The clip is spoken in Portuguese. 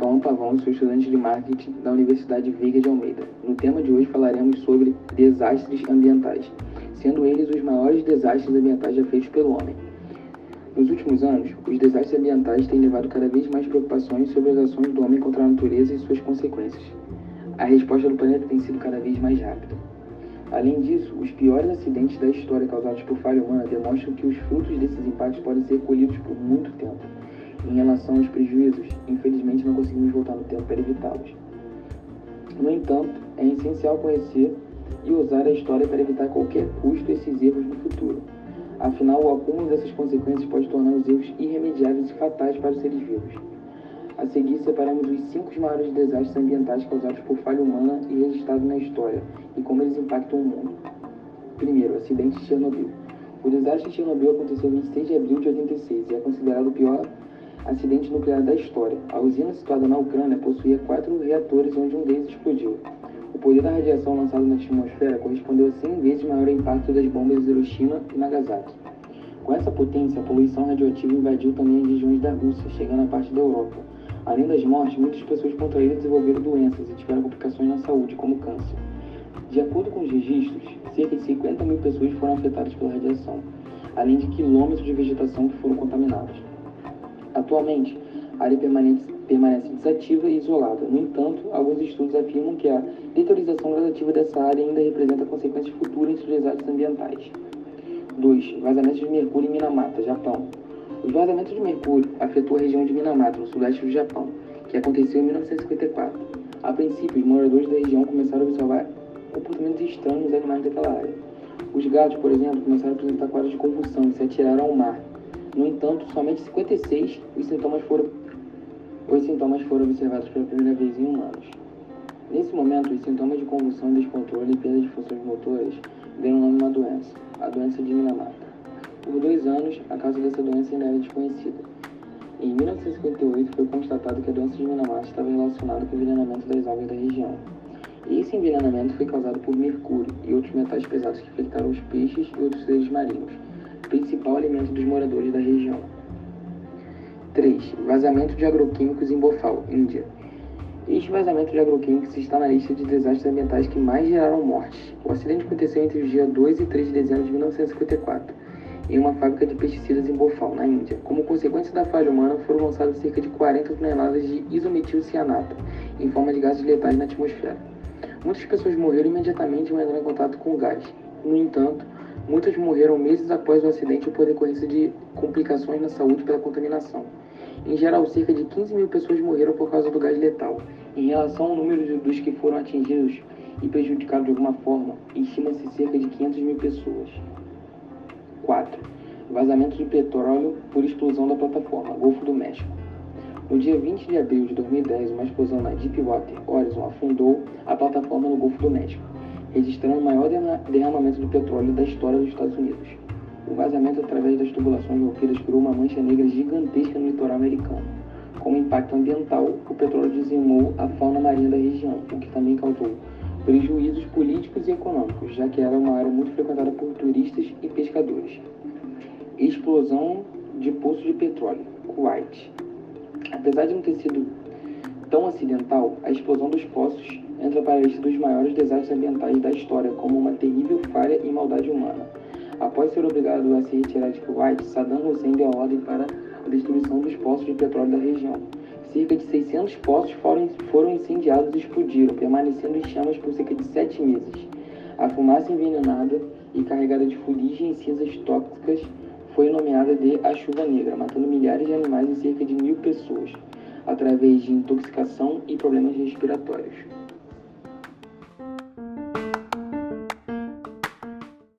Cauã Pavão, sou estudante de marketing da Universidade Veiga de Almeida. No tema de hoje falaremos sobre desastres ambientais, sendo eles os maiores desastres ambientais já feitos pelo homem. Nos últimos anos, os desastres ambientais têm levado cada vez mais preocupações sobre as ações do homem contra a natureza e suas consequências. A resposta do planeta tem sido cada vez mais rápida. Além disso, os piores acidentes da história causados por falha humana demonstram que os frutos desses impactos podem ser colhidos por muito tempo. Em relação aos prejuízos, infelizmente não conseguimos voltar no tempo para evitá-los. No entanto, é essencial conhecer e usar a história para evitar a qualquer custo esses erros no futuro. Afinal, o acúmulo dessas consequências pode tornar os erros irremediáveis e fatais para os seres vivos. A seguir, separamos os cinco maiores desastres ambientais causados por falha humana e registrados na história, e como eles impactam o mundo. Primeiro, acidente de Chernobyl. O desastre de Chernobyl aconteceu em 26 de abril de 86 e é considerado o pior acidente nuclear da história. A usina situada na Ucrânia possuía quatro reatores onde um deles explodiu. O poder da radiação lançada na atmosfera correspondeu a 100 vezes maior impacto das bombas de Hiroshima e Nagasaki. Com essa potência, a poluição radioativa invadiu também as regiões da Rússia, chegando à parte da Europa. Além das mortes, muitas pessoas contraíram e desenvolveram doenças e tiveram complicações na saúde, como câncer. De acordo com os registros, cerca de 50 mil pessoas foram afetadas pela radiação, além de quilômetros de vegetação que foram contaminados. Atualmente, a área permanece, permanece desativa e isolada. No entanto, alguns estudos afirmam que a deteriorização gradativa dessa área ainda representa consequências futuras sobre os desastres ambientais. 2. Vazamentos de mercúrio em Minamata, Japão. Os vazamentos de mercúrio afetou a região de Minamata, no sudeste do Japão, que aconteceu em 1954. A princípio, os moradores da região começaram a observar comportamentos estranhos nos animais daquela área. Os gatos, por exemplo, começaram a apresentar quadros de convulsão e se atiraram ao mar. No entanto, somente 56 os sintomas foram, os sintomas foram observados pela primeira vez em humanos. Nesse momento, os sintomas de convulsão, descontrole e perda de funções motoras deram nome a uma doença, a doença de Minamata. Por dois anos, a causa dessa doença ainda era desconhecida. Em 1958, foi constatado que a doença de Minamata estava relacionada com o envenenamento das algas da região. E esse envenenamento foi causado por mercúrio e outros metais pesados que afetaram os peixes e outros seres marinhos, principal alimento dos moradores da região. 3. Vazamento de agroquímicos em Bhopal, Índia. Este vazamento de agroquímicos está na lista de desastres ambientais que mais geraram mortes. O acidente aconteceu entre os dias 2 e 3 de dezembro de 1954, em uma fábrica de pesticidas em Bhopal, na Índia. Como consequência da falha humana, foram lançadas cerca de 40 toneladas de isometilcianato, em forma de gases letais na atmosfera. Muitas pessoas morreram imediatamente ao entrar em contato com o gás. No entanto, Muitas morreram meses após o acidente por decorrência de complicações na saúde pela contaminação. Em geral, cerca de 15 mil pessoas morreram por causa do gás letal. Em relação ao número dos que foram atingidos e prejudicados de alguma forma, estima-se cerca de 500 mil pessoas. 4. Vazamento de petróleo por explosão da plataforma, Golfo do México. No dia 20 de abril de 2010, uma explosão na Deepwater Horizon afundou a plataforma no Golfo do México registrando o maior derramamento de petróleo da história dos Estados Unidos. O vazamento através das tubulações roqueiras criou uma mancha negra gigantesca no litoral americano. Como impacto ambiental, o petróleo dizimou a fauna marinha da região, o que também causou prejuízos políticos e econômicos, já que era uma área muito frequentada por turistas e pescadores. Explosão de poços de petróleo, Kuwait. Apesar de não ter sido tão acidental, a explosão dos poços entra para a lista dos maiores desastres ambientais da história como uma terrível falha e maldade humana. Após ser obrigado a se retirar de Kuwait, Saddam Hussein deu ordem para a destruição dos poços de petróleo da região. Cerca de 600 poços foram, foram incendiados e explodiram, permanecendo em chamas por cerca de sete meses. A fumaça envenenada e carregada de fuligem e cinzas tóxicas foi nomeada de a Chuva Negra, matando milhares de animais e cerca de mil pessoas, através de intoxicação e problemas respiratórios.